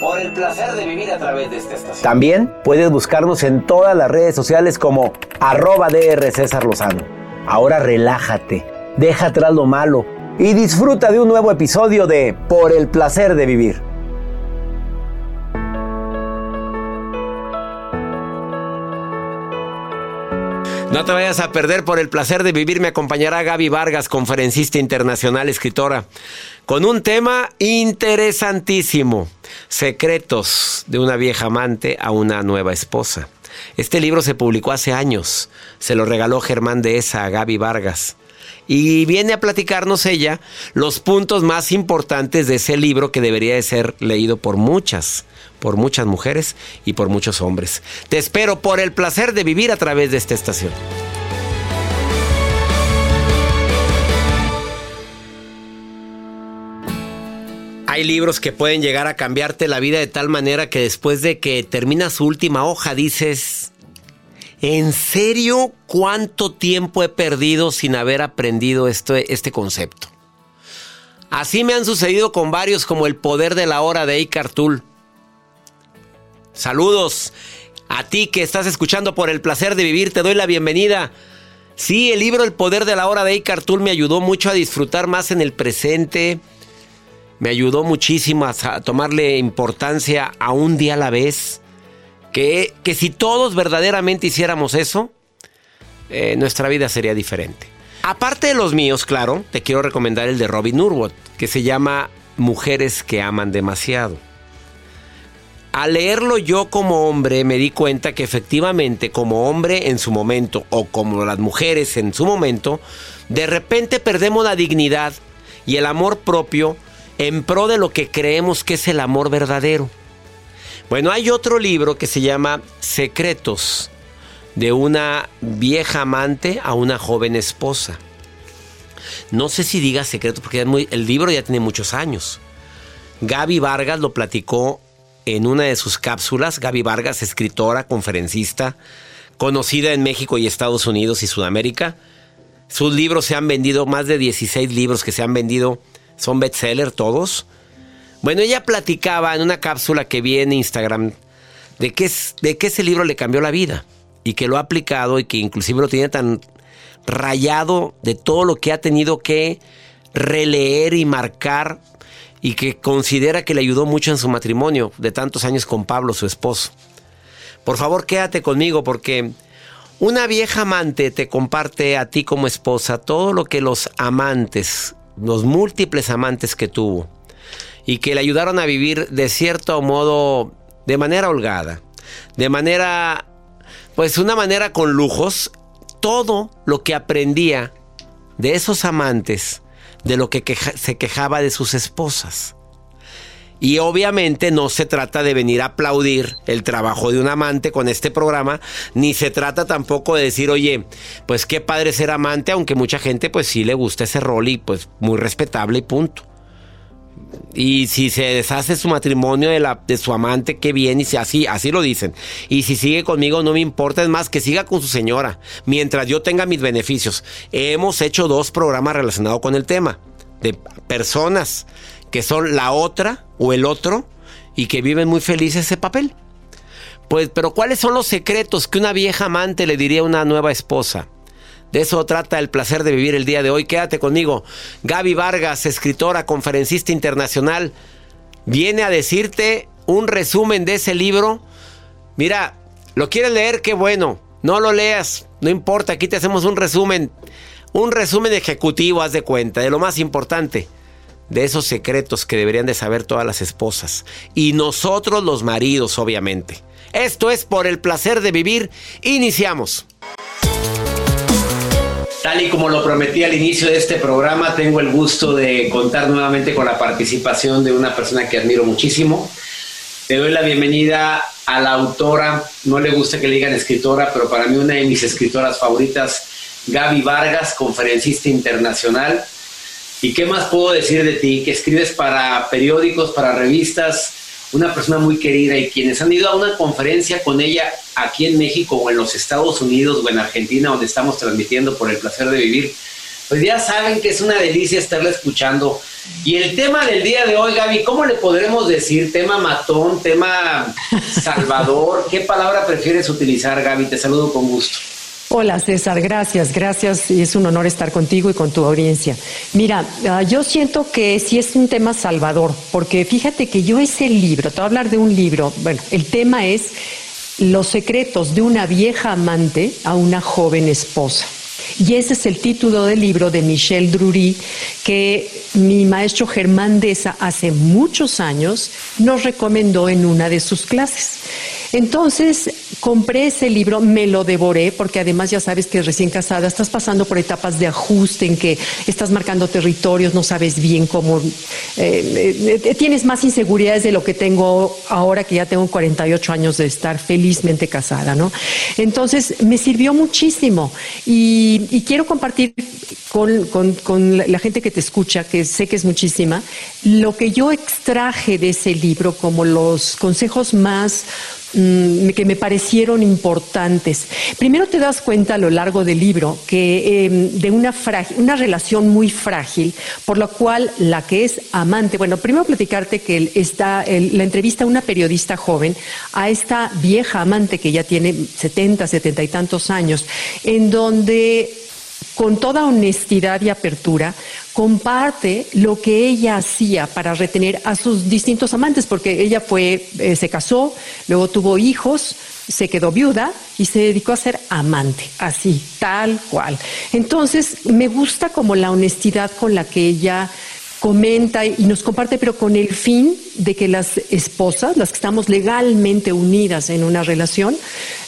Por el placer de vivir a través de esta estación. También puedes buscarnos en todas las redes sociales como arroba DR César Lozano. Ahora relájate, deja atrás lo malo y disfruta de un nuevo episodio de Por el placer de vivir. No te vayas a perder por el placer de vivir. Me acompañará Gaby Vargas, conferencista internacional, escritora, con un tema interesantísimo. Secretos de una vieja amante a una nueva esposa. Este libro se publicó hace años. Se lo regaló Germán de esa a Gaby Vargas. Y viene a platicarnos ella los puntos más importantes de ese libro que debería de ser leído por muchas, por muchas mujeres y por muchos hombres. Te espero por el placer de vivir a través de esta estación. Hay libros que pueden llegar a cambiarte la vida de tal manera que después de que termina su última hoja dices, ¿en serio cuánto tiempo he perdido sin haber aprendido este, este concepto? Así me han sucedido con varios como El Poder de la Hora de Eckhart Tolle. Saludos a ti que estás escuchando por el placer de vivir, te doy la bienvenida. Sí, el libro El Poder de la Hora de Eckhart Tolle me ayudó mucho a disfrutar más en el presente, me ayudó muchísimo a tomarle importancia a un día a la vez. Que, que si todos verdaderamente hiciéramos eso, eh, nuestra vida sería diferente. Aparte de los míos, claro, te quiero recomendar el de Robin Urwood, que se llama Mujeres que aman demasiado. Al leerlo yo como hombre me di cuenta que efectivamente como hombre en su momento o como las mujeres en su momento, de repente perdemos la dignidad y el amor propio en pro de lo que creemos que es el amor verdadero. Bueno, hay otro libro que se llama Secretos, de una vieja amante a una joven esposa. No sé si diga secretos porque el libro ya tiene muchos años. Gaby Vargas lo platicó en una de sus cápsulas. Gaby Vargas, escritora, conferencista, conocida en México y Estados Unidos y Sudamérica. Sus libros se han vendido, más de 16 libros que se han vendido son bestseller todos. Bueno, ella platicaba en una cápsula que vi en Instagram de de que ese libro le cambió la vida y que lo ha aplicado y que inclusive lo tiene tan rayado de todo lo que ha tenido que releer y marcar y que considera que le ayudó mucho en su matrimonio de tantos años con Pablo, su esposo. Por favor, quédate conmigo porque una vieja amante te comparte a ti como esposa todo lo que los amantes los múltiples amantes que tuvo y que le ayudaron a vivir de cierto modo de manera holgada, de manera, pues una manera con lujos, todo lo que aprendía de esos amantes, de lo que se quejaba de sus esposas. Y obviamente no se trata de venir a aplaudir el trabajo de un amante con este programa, ni se trata tampoco de decir, oye, pues qué padre ser amante, aunque mucha gente pues sí le gusta ese rol y pues muy respetable y punto. Y si se deshace su matrimonio de, la, de su amante, qué bien, y si así, así lo dicen. Y si sigue conmigo, no me importa, es más, que siga con su señora, mientras yo tenga mis beneficios. Hemos hecho dos programas relacionados con el tema, de personas que son la otra o el otro y que viven muy felices ese papel. Pues, pero ¿cuáles son los secretos que una vieja amante le diría a una nueva esposa? De eso trata el placer de vivir el día de hoy. Quédate conmigo. Gaby Vargas, escritora, conferencista internacional, viene a decirte un resumen de ese libro. Mira, lo quieres leer, qué bueno. No lo leas, no importa, aquí te hacemos un resumen. Un resumen ejecutivo, haz de cuenta, de lo más importante de esos secretos que deberían de saber todas las esposas. Y nosotros los maridos, obviamente. Esto es por el placer de vivir. Iniciamos. Tal y como lo prometí al inicio de este programa, tengo el gusto de contar nuevamente con la participación de una persona que admiro muchísimo. Te doy la bienvenida a la autora, no le gusta que le digan escritora, pero para mí una de mis escritoras favoritas, Gaby Vargas, conferencista internacional. ¿Y qué más puedo decir de ti? Que escribes para periódicos, para revistas, una persona muy querida y quienes han ido a una conferencia con ella aquí en México o en los Estados Unidos o en Argentina, donde estamos transmitiendo por el placer de vivir, pues ya saben que es una delicia estarla escuchando. Y el tema del día de hoy, Gaby, ¿cómo le podremos decir? ¿Tema matón? ¿Tema salvador? ¿Qué palabra prefieres utilizar, Gaby? Te saludo con gusto. Hola César, gracias, gracias. Es un honor estar contigo y con tu audiencia. Mira, ah, yo siento que sí es un tema salvador, porque fíjate que yo ese libro, te voy a hablar de un libro, bueno, el tema es Los secretos de una vieja amante a una joven esposa. Y ese es el título del libro de Michel Drury, que mi maestro Germán Deza hace muchos años nos recomendó en una de sus clases. Entonces, compré ese libro, me lo devoré, porque además ya sabes que recién casada estás pasando por etapas de ajuste en que estás marcando territorios, no sabes bien cómo, eh, eh, tienes más inseguridades de lo que tengo ahora que ya tengo 48 años de estar felizmente casada, ¿no? Entonces, me sirvió muchísimo y, quiero compartir con, la gente que te escucha, que sé que es muchísima, lo que yo extraje de ese libro como los consejos más que me parecieron importantes. Primero te das cuenta a lo largo del libro que em, de una, una relación muy frágil, por lo cual la que es amante, bueno, primero platicarte que está la entrevista a una periodista joven, a esta vieja amante que ya tiene 70, 70 y tantos años, en donde con toda honestidad y apertura, comparte lo que ella hacía para retener a sus distintos amantes, porque ella fue, eh, se casó, luego tuvo hijos, se quedó viuda y se dedicó a ser amante, así, tal cual. Entonces, me gusta como la honestidad con la que ella comenta y nos comparte, pero con el fin de que las esposas, las que estamos legalmente unidas en una relación,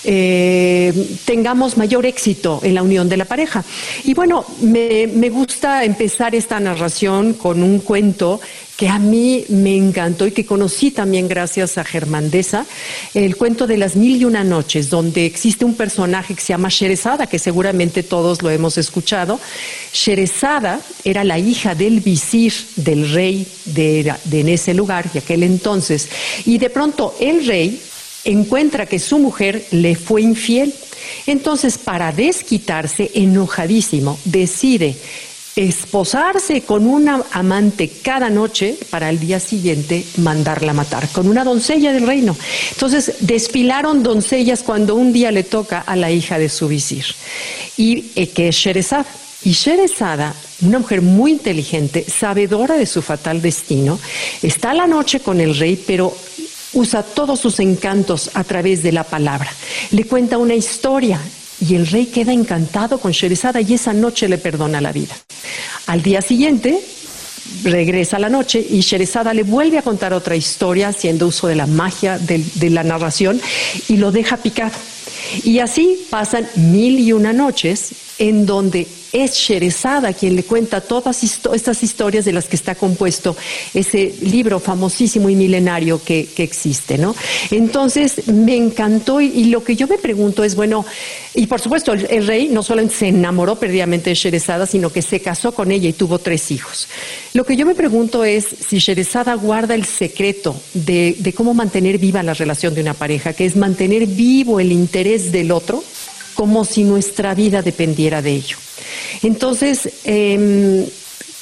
eh, tengamos mayor éxito en la unión de la pareja. Y bueno, me, gusta empezar esta narración con un cuento que a mí me encantó y que conocí también gracias a Germandesa, el cuento de las mil y una noches, donde existe un personaje que se llama Sherezada, que seguramente todos lo hemos escuchado. Sherezada era la hija del visir del rey de, de en ese lugar, de aquel entonces, y de pronto el rey encuentra que su mujer le fue infiel. Entonces, para desquitarse, enojadísimo, decide esposarse con una amante cada noche para el día siguiente mandarla a matar, con una doncella del reino. Entonces desfilaron doncellas cuando un día le toca a la hija de su visir, y que es Sherezada. Y Sherezada, una mujer muy inteligente, sabedora de su fatal destino, está la noche con el rey, pero usa todos sus encantos a través de la palabra. Le cuenta una historia y el rey queda encantado con Sherezada y esa noche le perdona la vida. Al día siguiente, regresa la noche y Sherezada le vuelve a contar otra historia haciendo uso de la magia de, de la narración y lo deja picar. Y así pasan mil y una noches en donde es Sherezada quien le cuenta todas estas historias de las que está compuesto ese libro famosísimo y milenario que, existe, ¿no? Entonces, me encantó y, lo que yo me pregunto es, bueno, y por supuesto, el, rey no solamente se enamoró perdidamente de Sherezada, sino que se casó con ella y tuvo tres hijos. Lo que yo me pregunto es si Sherezada guarda el secreto de cómo mantener viva la relación de una pareja, que es mantener vivo el interés del otro, como si nuestra vida dependiera de ello. Entonces, em,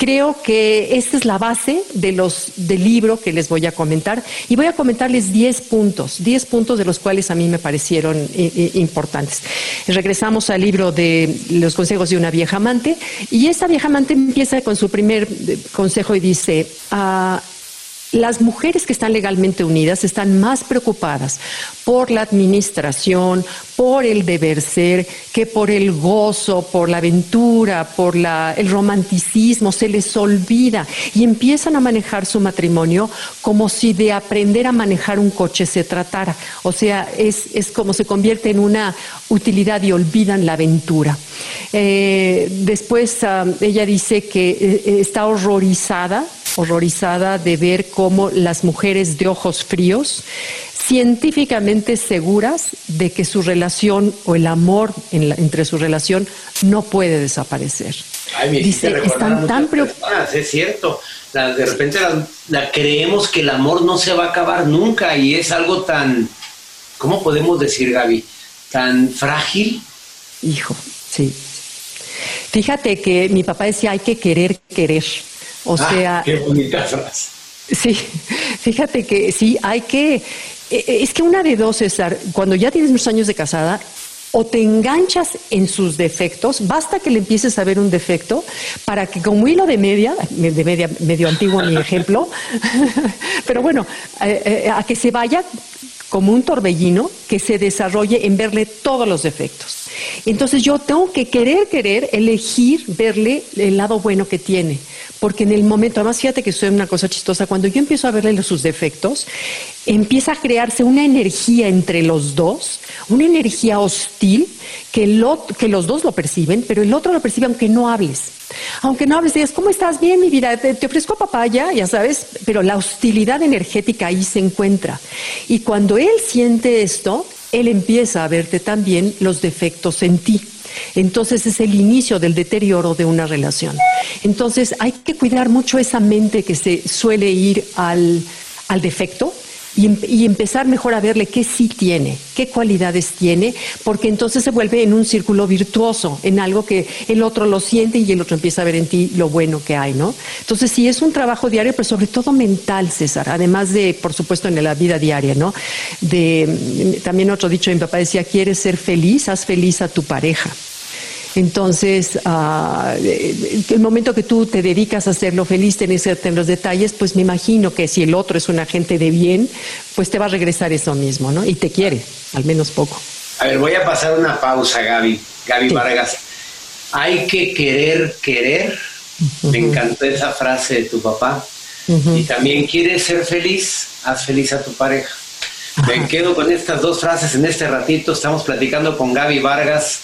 creo que esta es la base de los, del libro que les voy a comentar y voy a comentarles 10 puntos, 10 puntos de los cuales a mí me parecieron eh, eh, importantes. Regresamos al libro de los consejos de una vieja amante y esta vieja amante empieza con su primer eh, consejo y dice, ah, las mujeres que están legalmente unidas están más preocupadas por la administración, por el deber ser, que por el gozo, por la aventura, por el romanticismo. Se les olvida y empiezan a manejar su matrimonio como si de aprender a manejar un coche se tratara. O sea, es, como se convierte en una utilidad y olvidan la aventura. Eh, después ah, ella dice que eh, está horrorizada horrorizada de ver cómo las mujeres de ojos fríos científicamente seguras de que su relación o el amor entre su relación no puede desaparecer. Dice, están tan preocupadas, es cierto. de repente la, creemos que el amor no se va a acabar nunca y es algo tan, ¿cómo podemos decir, Gaby? Tan frágil. Hijo, sí. Fíjate que mi papá decía hay que querer querer. O ah, sea. Qué bonita frase. Sí, fíjate que sí, hay que. E, e, es que una de dos, César, cuando ya tienes muchos años de casada, o te enganchas en sus defectos, basta que le empieces a ver un defecto para que como hilo de media, de media medio antiguo mi ejemplo, pero bueno, eh, eh, a que se vaya como un torbellino que se desarrolle en verle todos los defectos. Entonces yo tengo que querer, querer, elegir verle el lado bueno que tiene. Porque en el momento, además fíjate que soy una cosa chistosa, cuando yo empiezo a verle sus defectos, empieza a crearse una energía entre los dos, una energía hostil que, los dos lo perciben, pero el otro lo percibe aunque no hables. Aunque no hables, digas, ¿cómo estás? Bien, mi vida, te, te, ofrezco papaya, ya sabes, pero la hostilidad energética ahí se encuentra. Y cuando él siente esto, él empieza a verte también los defectos en ti. Entonces es el inicio del deterioro de una relación. Entonces hay que cuidar mucho esa mente que se suele ir al, al defecto Em, y, empezar mejor a verle qué sí tiene, qué cualidades tiene, porque entonces se vuelve en un círculo virtuoso, en algo que el otro lo siente y el otro empieza a ver en ti lo bueno que hay, ¿no? Entonces sí es un trabajo diario, pero sobre todo mental, César, además de, por supuesto, en la vida diaria, ¿no? De, también otro dicho mi papá decía, ¿quieres ser feliz? Haz feliz a tu pareja. Entonces, uh, el momento que tú te dedicas a hacerlo feliz, tenés en los detalles, pues me imagino que si el otro es un agente de bien, pues te va a regresar eso mismo, ¿no? Y te quiere, al menos poco. A ver, voy a pasar una pausa, Gaby. Gaby Vargas. Hay que querer, querer. Me encantó esa frase de tu papá. Y también quieres ser feliz, haz feliz a tu pareja. Me quedo con estas dos frases en este ratito. Estamos platicando con Gaby Vargas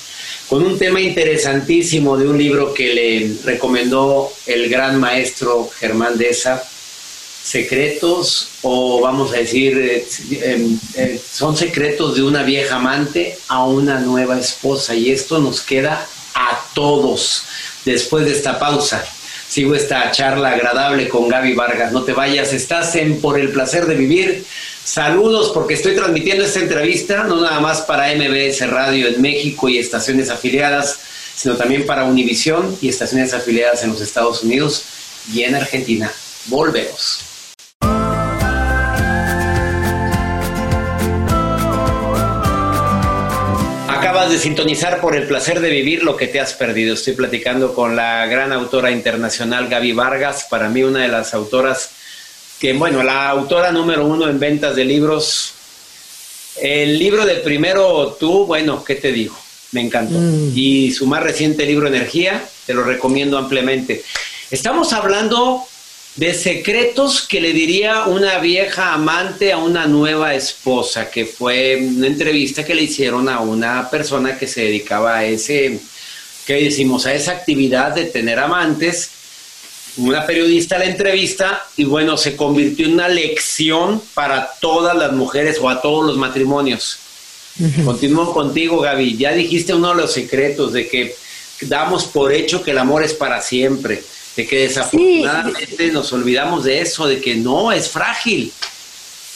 con un tema interesantísimo de un libro que le recomendó el gran maestro Germán Deza, secretos o vamos a decir, eh, em, eh, son secretos de una vieja amante a una nueva esposa y esto nos queda a todos después de esta pausa. Sigo esta charla agradable con Gaby Vargas. No te vayas, estás en Por el placer de vivir Saludos porque estoy transmitiendo esta entrevista no nada más para MBS Radio en México y estaciones afiliadas, sino también para Univisión y estaciones afiliadas en los Estados Unidos y en Argentina. Volvemos. Acabas de sintonizar por el placer de vivir lo que te has perdido. Estoy platicando con la gran autora internacional Gaby Vargas, para mí una de las autoras que bueno, la autora número uno en ventas de libros. El libro de primero tú, bueno, ¿qué te digo? Me encantó. Mm. Y su más reciente libro, Energía, te lo recomiendo ampliamente. Estamos hablando de secretos que le diría una vieja amante a una nueva esposa, que fue una entrevista que le hicieron a una persona que se dedicaba a ese, ¿qué decimos? A esa actividad de tener amantes una periodista la entrevista y bueno, se convirtió en una lección para todas las mujeres o a todos los matrimonios. Continúo contigo, Gaby. Ya dijiste uno de los secretos de que damos por hecho que el amor es para siempre, de que desafortunadamente nos olvidamos de eso, de que no, es frágil.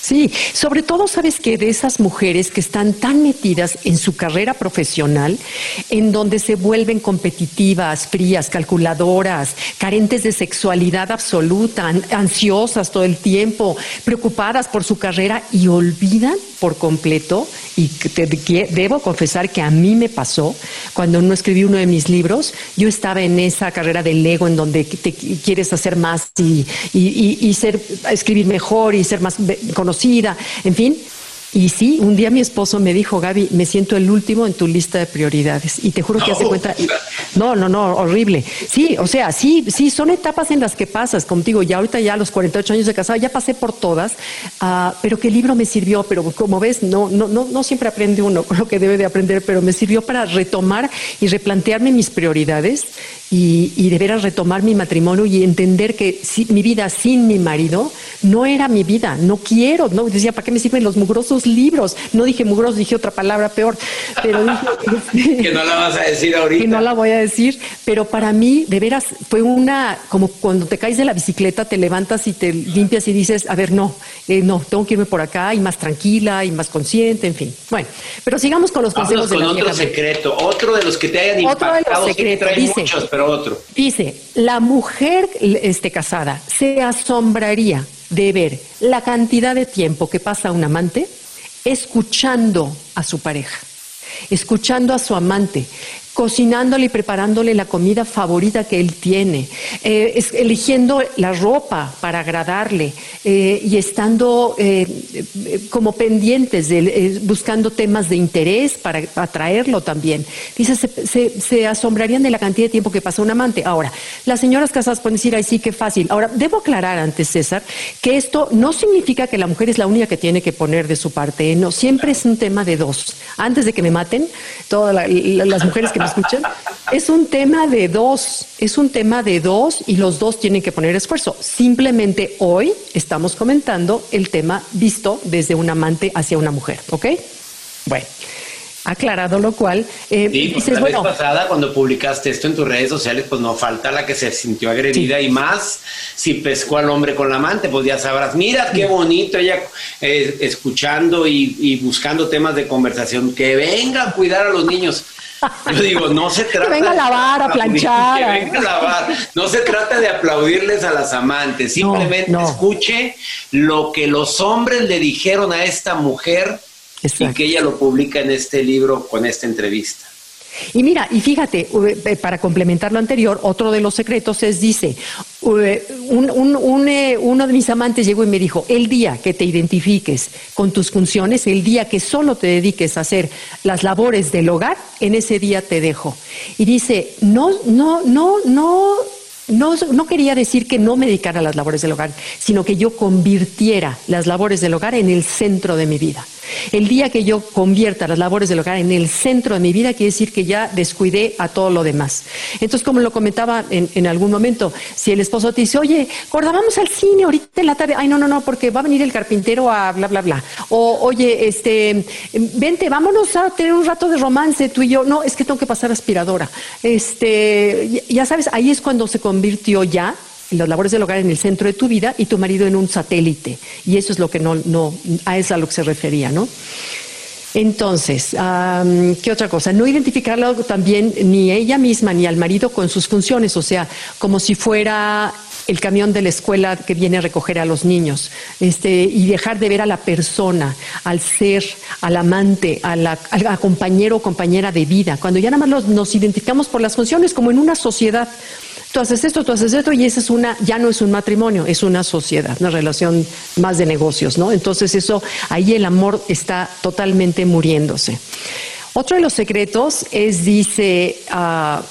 Sí, sobre todo sabes que de esas mujeres que están tan metidas en su carrera profesional, en donde se vuelven competitivas, frías, calculadoras, carentes de sexualidad absoluta, ansiosas todo el tiempo, preocupadas por su carrera y olvidan por completo, y te, debo confesar que a mí me pasó, cuando no escribí uno de mis libros, yo estaba en esa carrera del ego en donde te quieres hacer más y, y ser, escribir mejor y ser más conocido en fin. Y sí, un día mi esposo me dijo, Gaby, me siento el último en tu lista de prioridades. Y te juro que hace cuenta, No, no, no, horrible. Sí, o sea, sí, sí, son etapas en las que pasas, como digo, ya ahorita ya a los 48 años de casado, ya pasé por todas, uh, pero el libro me sirvió, pero como ves, no, no, no, no siempre aprende uno lo que debe de aprender, pero me sirvió para retomar y replantearme mis prioridades y, y de veras retomar mi matrimonio y entender que si, mi vida sin mi marido no era mi vida, no quiero, no decía, ¿para qué me sirven los mugrosos libros? No dije mugrosos, dije otra palabra peor, pero dije, que no la vas a decir ahorita. Que no la voy a decir, pero para mí de veras fue una como cuando te caes de la bicicleta, te levantas y te limpias y dices, a ver, no, eh, no, tengo que irme por acá y más tranquila y más consciente, en fin. Bueno, pero sigamos con los consejos de la otro secreto, otro de los que te hayan otro impactado, de los secretos, dice, muchos, pero otro. Dice, la mujer este, casada se asombraría de ver la cantidad de tiempo que pasa un amante escuchando a su pareja, escuchando a su amante, cocinándole y preparándole la comida favorita que él tiene, eh, eligiendo la ropa para agradarle eh, y estando eh, como pendientes, de, buscando temas de interés para atraerlo también. Dice, se, asombrarían de la cantidad de tiempo que pasa un amante. Ahora, las señoras casadas pueden decir, ay sí, qué fácil. Ahora, debo aclarar antes, César, que esto no significa que la mujer es la única que tiene que poner de su parte. No, siempre es un tema de dos. Antes de que me maten, todas las mujeres que escuchan? Es un tema de dos, es un tema de dos y los dos tienen que poner esfuerzo. Simplemente hoy estamos comentando el tema visto desde un amante hacia una mujer, ¿ok? Bueno. Aclarado lo cual, eh, sí, la vez pasada cuando publicaste esto en tus redes sociales, pues no falta la que se sintió agredida y más si pescó al hombre con la amante, pues ya sabrás, mira qué bonito ella eh, escuchando y, y, buscando temas de conversación, que venga a cuidar a los niños. Yo digo, no se trata. Que venga a lavar, a planchar. Que venga a lavar. No se trata de aplaudirles a las amantes. Simplemente escuche lo que los hombres le dijeron a esta mujer y que ella lo publica en este libro con esta entrevista. Y mira, y fíjate, eh, para complementar lo anterior, otro de los secretos es, dice, un, eh, uno de mis amantes llegó y me dijo, el día que te identifiques con tus funciones, el día que solo te dediques a hacer las labores del hogar, en ese día te dejo. Y dice, no, no, no, no no, no, quería decir que no me dedicara a las labores del hogar, sino que yo convirtiera las labores del hogar en el centro de mi vida. El día que yo convierta las labores del hogar en el centro de mi vida, quiere decir que ya descuidé a todo lo demás. Entonces, como lo comentaba en, algún momento, si el esposo te dice, oye, Gorda, vamos al cine ahorita en la tarde, ay, no, no, no, porque va a venir el carpintero a bla, bla, bla. O, oye, este, vente, vámonos a tener un rato de romance tú y yo. No, es que tengo que pasar aspiradora. Este, ya sabes, ahí es cuando se convirtió ya las labores del hogar en el centro de tu vida y tu marido en un satélite. Y eso es lo que no, no a eso a lo que se refería, ¿no? Entonces, ¿qué otra cosa? No identificarlo también ni ella misma ni al marido con sus funciones, o sea, como si fuera el camión de la escuela que viene a recoger a los niños, este, y dejar de ver a la persona, al ser, al amante, a la, al compañero o compañera de vida, cuando ya nada más nos identificamos por las funciones como en una sociedad tú haces esto, tú haces esto, y esa es una, ya no es un matrimonio, es una sociedad, una relación más de negocios, ¿no? Entonces eso, ahí el amor está totalmente muriéndose. Otro de los secretos es, dice, uh,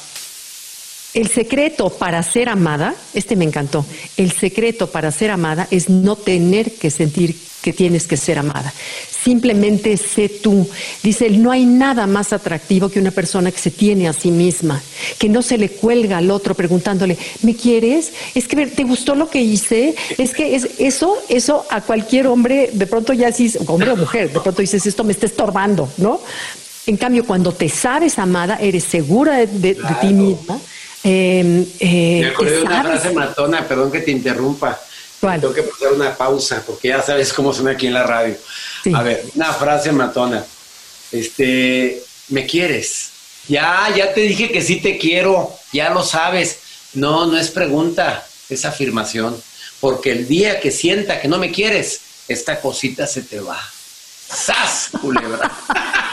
el secreto para ser amada, este me encantó, el secreto para ser amada es no tener que sentir que tienes que ser amada. Simplemente sé tú. Dice, no hay nada más atractivo que una persona que se tiene a sí misma, que no se le cuelga al otro preguntándole, ¿me quieres? Es que te gustó lo que hice. Es que es eso, eso a cualquier hombre, de pronto ya dices, hombre o mujer, de pronto dices, esto me está estorbando, ¿no? En cambio, cuando te sabes amada, eres segura de ti misma eh, eh, Me acordé de una frase matona, perdón que te interrumpa. Tengo que poner una pausa porque ya sabes cómo suena aquí en la radio. A ver, una frase matona. Este, me quieres. Ya, ya te dije que sí te quiero, ya lo sabes. No, no es pregunta, es afirmación. Porque el día que sienta que no me quieres, esta cosita se te va. ¡Sas, culebra!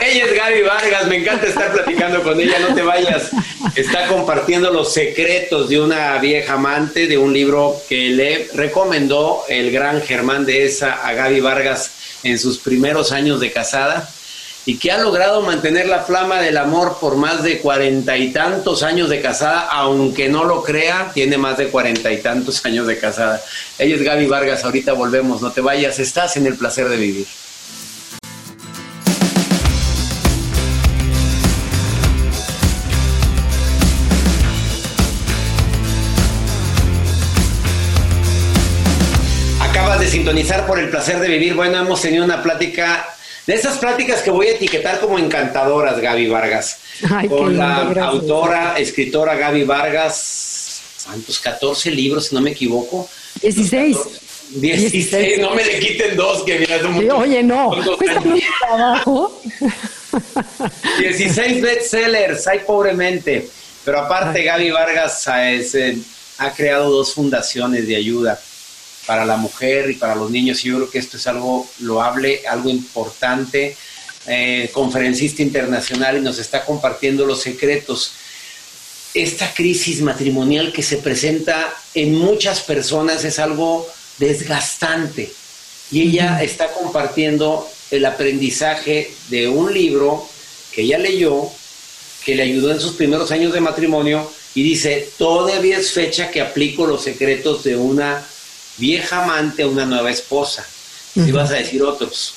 ella es Gaby Vargas, me encanta estar platicando con ella, no te vayas. Está compartiendo los secretos de una vieja amante de un libro que le recomendó el gran Germán de esa a Gaby Vargas en sus primeros años de casada. y que ha logrado mantener la flama del amor por más de cuarenta y tantos años de casada, aunque no lo crea, tiene más de cuarenta y tantos años de casada. Ella es Gaby Vargas, ahorita volvemos, no te vayas, estás en el placer de vivir. Sintonizar por el placer de vivir. Bueno, hemos tenido una plática de esas pláticas que voy a etiquetar como encantadoras, Gaby Vargas. con la autora, escritora Gaby Vargas, ¿cuántos? 14 libros, si no me equivoco. 16. 16, no me le quiten dos, que mira, Oye, no, trabajo. 16 bestsellers, hay pobremente. Pero aparte, Gaby Vargas eh, ha creado dos fundaciones de ayuda para la mujer y para los niños. Y yo creo que esto es algo loable, algo importante. Eh, conferencista internacional y nos está compartiendo los secretos. Esta crisis matrimonial que se presenta en muchas personas es algo desgastante y ella está compartiendo el aprendizaje de un libro que ella leyó, que le ayudó en sus primeros años de matrimonio y dice, todavía es fecha que aplico los secretos de una vieja amante a una nueva esposa. Y vas a decir otros.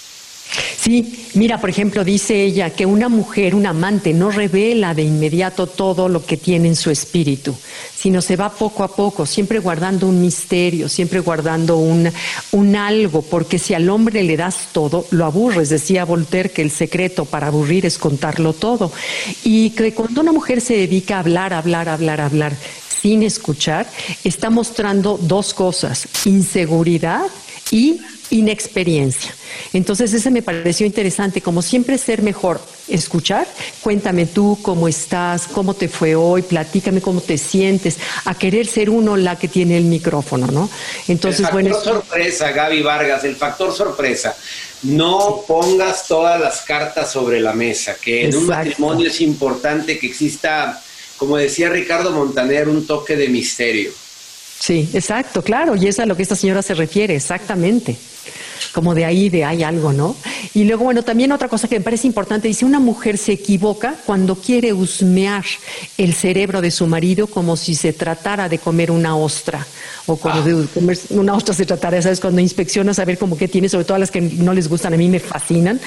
Sí, mira, por ejemplo, dice ella que una mujer, un amante, no revela de inmediato todo lo que tiene en su espíritu, sino se va poco a poco, siempre guardando un misterio, siempre guardando un, un algo, porque si al hombre le das todo, lo aburres. Decía Voltaire que el secreto para aburrir es contarlo todo. Y que cuando una mujer se dedica a hablar, hablar, hablar, hablar, sin escuchar, está mostrando dos cosas, inseguridad y inexperiencia. Entonces, ese me pareció interesante, como siempre ser mejor escuchar. Cuéntame tú cómo estás, cómo te fue hoy, platícame cómo te sientes, a querer ser uno la que tiene el micrófono, ¿no? Entonces, el factor sorpresa, Gaby Vargas, el factor sorpresa. No pongas todas las cartas sobre la mesa, que en un matrimonio es importante que exista como decía Ricardo Montaner, un toque de misterio. Sí, exacto, claro, y es a lo que esta señora se refiere, exactamente como de ahí, de hay algo, ¿no? Y luego, bueno, también otra cosa que me parece importante, dice, una mujer se equivoca cuando quiere husmear el cerebro de su marido como si se tratara de comer una ostra, o como de comer una ostra se tratara, ¿sabes? Cuando inspeccionas a ver como qué tiene, sobre todo a las que no les gustan, a mí me fascinan,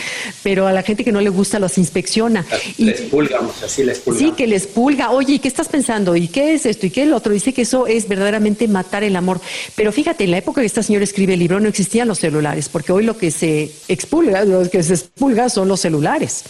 pero a la gente que no le gusta los inspecciona. Y, les pulgamos, así les pulgamos. Sí, que les pulga, oye, ¿y qué estás pensando? ¿Y qué es esto? ¿Y qué el otro? Dice que eso es verdaderamente matar el amor. Pero fíjate, en la época que esta señora escribe el libro no existían los celulares porque hoy lo que se expulga, lo que se expulga son los celulares.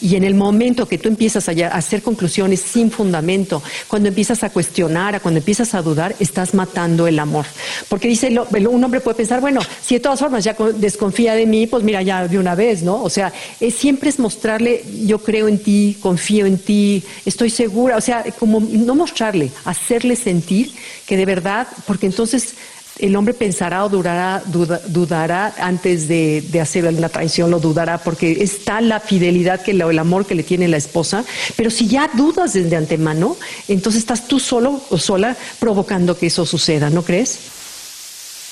Y en el momento que tú empiezas a hacer conclusiones sin fundamento, cuando empiezas a cuestionar, cuando empiezas a dudar, estás matando el amor. Porque dice, un hombre puede pensar, bueno, si de todas formas ya desconfía de mí, pues mira, ya de una vez, ¿no? O sea, es, siempre es mostrarle, yo creo en ti, confío en ti, estoy segura, o sea, como no mostrarle, hacerle sentir que de verdad, porque entonces el hombre pensará o durará, dudará antes de, hacer la traición, lo dudará, porque está la fidelidad, que el amor que le tiene la esposa. Pero si ya dudas desde antemano, entonces estás tú solo o sola provocando que eso suceda, ¿no crees?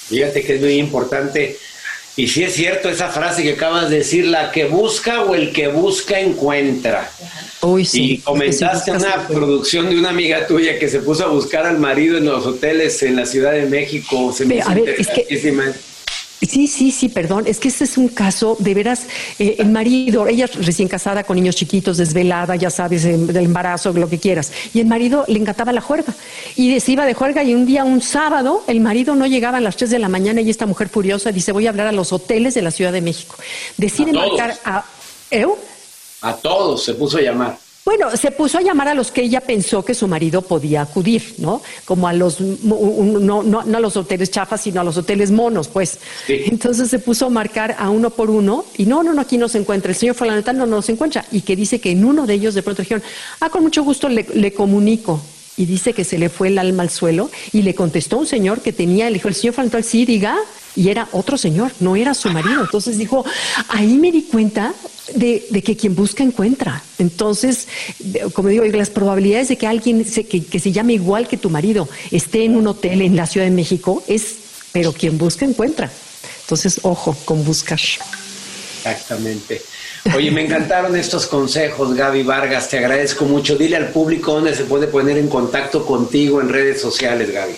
Fíjate que es muy importante y si es cierto esa frase que acabas de decir, la que busca o el que busca encuentra. Y comentaste una producción de una amiga tuya que se puso a buscar al marido en los hoteles en la Ciudad de México. Se me a ver, es que, Sí, sí, sí, perdón. Es que este es un caso, de veras, eh, el marido, ella recién casada con niños chiquitos, desvelada, ya sabes, del embarazo, lo que quieras. Y el marido le encantaba la juerga. Y se iba de juerga y un día, un sábado, el marido no llegaba a las 3 de la mañana y esta mujer furiosa dice, voy a hablar a los hoteles de la Ciudad de México. Decide marcar a... ¿Eh? A todos se puso a llamar. Bueno, se puso a llamar a los que ella pensó que su marido podía acudir, ¿no? Como a los, no, no, a los hoteles chafas, sino a los hoteles monos, pues. Entonces se puso a marcar a uno por uno y no, no, no, aquí no se encuentra. El señor Fulanetano no, no se encuentra. Y que dice que en uno de ellos de pronto dijeron, ah, con mucho gusto le, le comunico y dice que se le fue el alma al suelo y le contestó un señor que tenía, le dijo, el señor Fulanetano, sí, diga, y era otro señor, no era su marido. Entonces dijo, ahí me di cuenta de, que quien busca encuentra. Entonces, como digo, las probabilidades de que alguien que, se llame igual que tu marido esté en un hotel en la Ciudad de México es, pero quien busca encuentra. Entonces, ojo con buscar. Exactamente. Oye, me encantaron estos consejos, Gaby Vargas. Te agradezco mucho. Dile al público dónde se puede poner en contacto contigo en redes sociales, Gaby.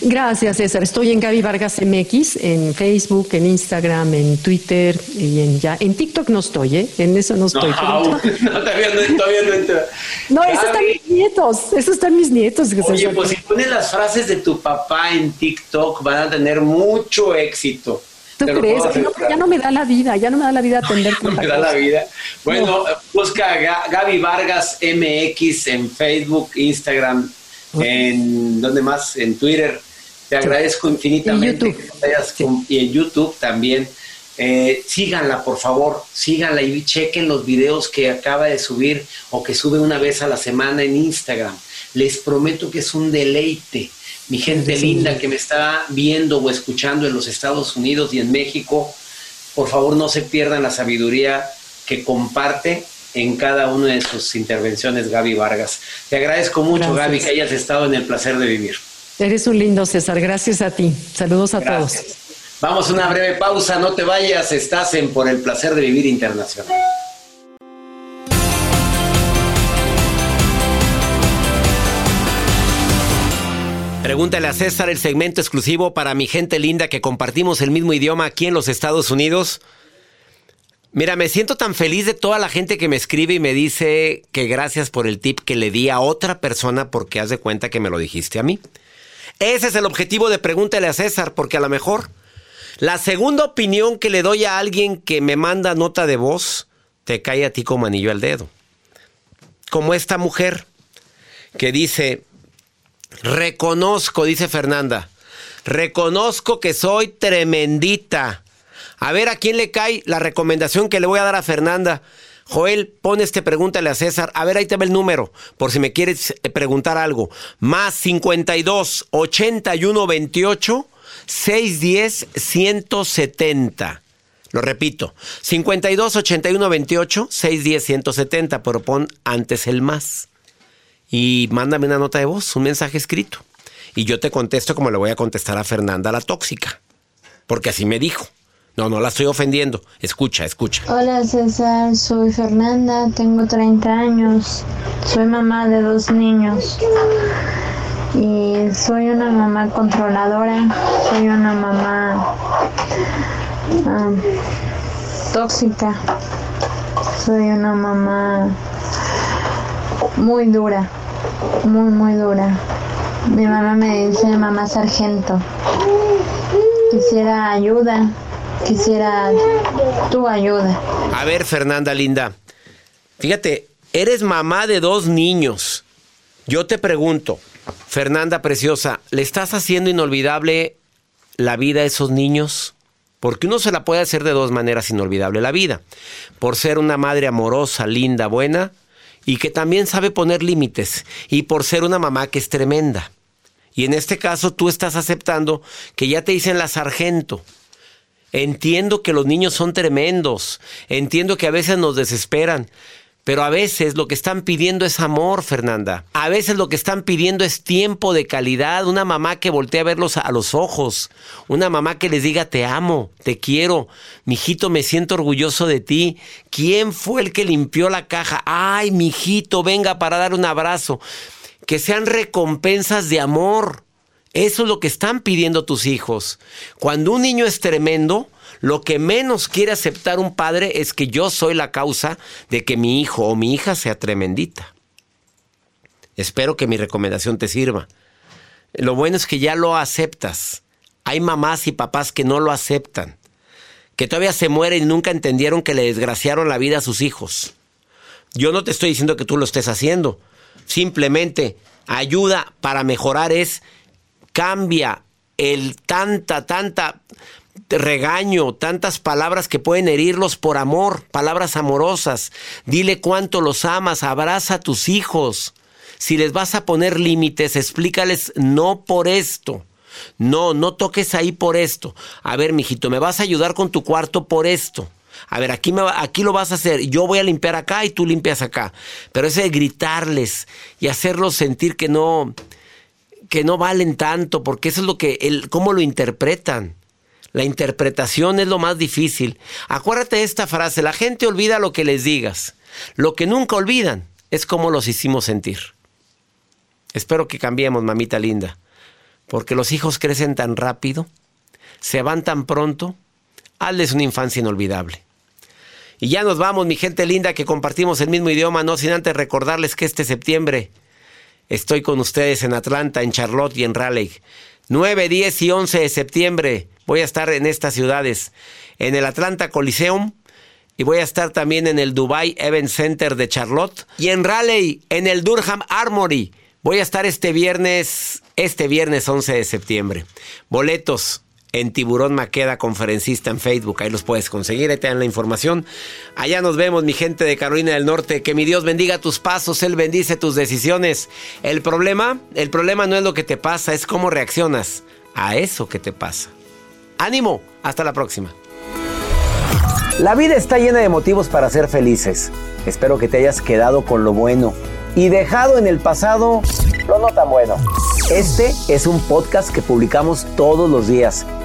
Gracias, César. Estoy en Gaby Vargas MX, en Facebook, en Instagram, en Twitter y en ya. En TikTok no estoy, ¿eh? En eso no estoy. No, no, todavía no, todavía no entra. No, esos están mis nietos. Esos están mis nietos. Oye, pues si pones las frases de tu papá en TikTok, van a tener mucho éxito. ¿Tú crees? ya no me da la vida, ya no me da la vida atender No, me da la vida. Bueno, busca Gaby Vargas MX en Facebook, Instagram, en ¿dónde más? En Twitter. Te agradezco infinitamente. Y en YouTube también. Eh, síganla, por favor, síganla y chequen los videos que acaba de subir o que sube una vez a la semana en Instagram. Les prometo que es un deleite mi gente linda que me está viendo o escuchando en los Estados Unidos y en México, por favor no se pierdan la sabiduría que comparte en cada una de sus intervenciones Gaby Vargas. Te agradezco mucho, Gaby, que hayas estado en el placer de vivir. Eres un lindo César, gracias a ti. Saludos a todos. Vamos a una breve pausa, no te vayas, estás en Por el placer de vivir internacional. Pregúntale a César el segmento exclusivo para mi gente linda que compartimos el mismo idioma aquí en los Estados Unidos. Mira, me siento tan feliz de toda la gente que me escribe y me dice que gracias por el tip que le di a otra persona porque haz de cuenta que me lo dijiste a mí. Ese es el objetivo de Pregúntale a César, porque a lo mejor la segunda opinión que le doy a alguien que me manda nota de voz te cae a ti como anillo al dedo. Como esta mujer que dice, Reconozco, dice Fernanda, reconozco que soy tremendita. A ver a quién le cae la recomendación que le voy a dar a Fernanda. Joel, pon este pregúntale a César. A ver, ahí te ve el número, por si me quieres eh, preguntar algo. Más 52 81 28 610 170. Lo repito, 52 81 28 610 170, pero pon antes el más y mándame una nota de voz, un mensaje escrito. Y yo te contesto como le voy a contestar a Fernanda la tóxica. Porque así me dijo. No, no la estoy ofendiendo. Escucha, escucha. Hola César, soy Fernanda, tengo 30 años. Soy mamá de dos niños. Y soy una mamá controladora. Soy una mamá tóxica. Soy una mamá muy dura muy, muy dura. Mi mamá me dice mamá sargento. Quisiera ayuda, quisiera tu ayuda. A ver, Fernanda Linda, fíjate, eres mamá de dos niños. Yo te pregunto, Fernanda Preciosa, ¿le estás haciendo inolvidable la vida a esos niños? Porque uno se la puede hacer de dos maneras inolvidable la vida. Por ser una madre amorosa, linda, buena, y que también sabe poner límites y por ser una mamá que es tremenda. Y en este caso tú estás aceptando que ya te dicen la sargento. Entiendo que los niños son tremendos, entiendo que a veces nos desesperan, pero a veces lo que están pidiendo es amor, Fernanda. A veces lo que están pidiendo es tiempo de calidad, una mamá que voltee a verlos a los ojos, una mamá que les diga te amo, te quiero, mijito, me siento orgulloso de ti. ¿Quién fue el que limpió la caja? Ay, mijito, venga para dar un abrazo. Que sean recompensas de amor. Eso es lo que están pidiendo tus hijos. Cuando un niño es tremendo, lo que menos quiere aceptar un padre es que yo soy la causa de que mi hijo o mi hija sea tremendita. Espero que mi recomendación te sirva. Lo bueno es que ya lo aceptas. Hay mamás y papás que no lo aceptan, que todavía se mueren y nunca entendieron que le desgraciaron la vida a sus hijos. Yo no te estoy diciendo que tú lo estés haciendo. Simplemente ayuda para mejorar es cambia el tanta, tanta regaño, tantas palabras que pueden herirlos por amor, palabras amorosas. Dile cuánto los amas, abraza a tus hijos. Si les vas a poner límites, explícales no por esto. No, no toques ahí por esto. A ver, mijito, me vas a ayudar con tu cuarto por esto. A ver, aquí, aquí lo vas a hacer. Yo voy a limpiar acá y tú limpias acá. Pero ese de gritarles y hacerlos sentir que no, que no valen tanto, porque eso es lo que, el, cómo lo interpretan. La interpretación es lo más difícil. Acuérdate de esta frase, la gente olvida lo que les digas. Lo que nunca olvidan es cómo los hicimos sentir. Espero que cambiemos, mamita linda, porque los hijos crecen tan rápido, se van tan pronto, hazles una infancia inolvidable. Y ya nos vamos, mi gente linda, que compartimos el mismo idioma, no sin antes recordarles que este septiembre estoy con ustedes en Atlanta, en Charlotte y en Raleigh. 9, 10 y 11 de septiembre voy a estar en estas ciudades, en el Atlanta Coliseum y voy a estar también en el Dubai Event Center de Charlotte y en Raleigh, en el Durham Armory. Voy a estar este viernes, este viernes 11 de septiembre. Boletos en Tiburón Maqueda, conferencista en Facebook. Ahí los puedes conseguir, ahí te dan la información. Allá nos vemos, mi gente de Carolina del Norte. Que mi Dios bendiga tus pasos, Él bendice tus decisiones. El problema, el problema no es lo que te pasa, es cómo reaccionas a eso que te pasa. Ánimo, hasta la próxima. La vida está llena de motivos para ser felices. Espero que te hayas quedado con lo bueno y dejado en el pasado lo no tan bueno. Este es un podcast que publicamos todos los días,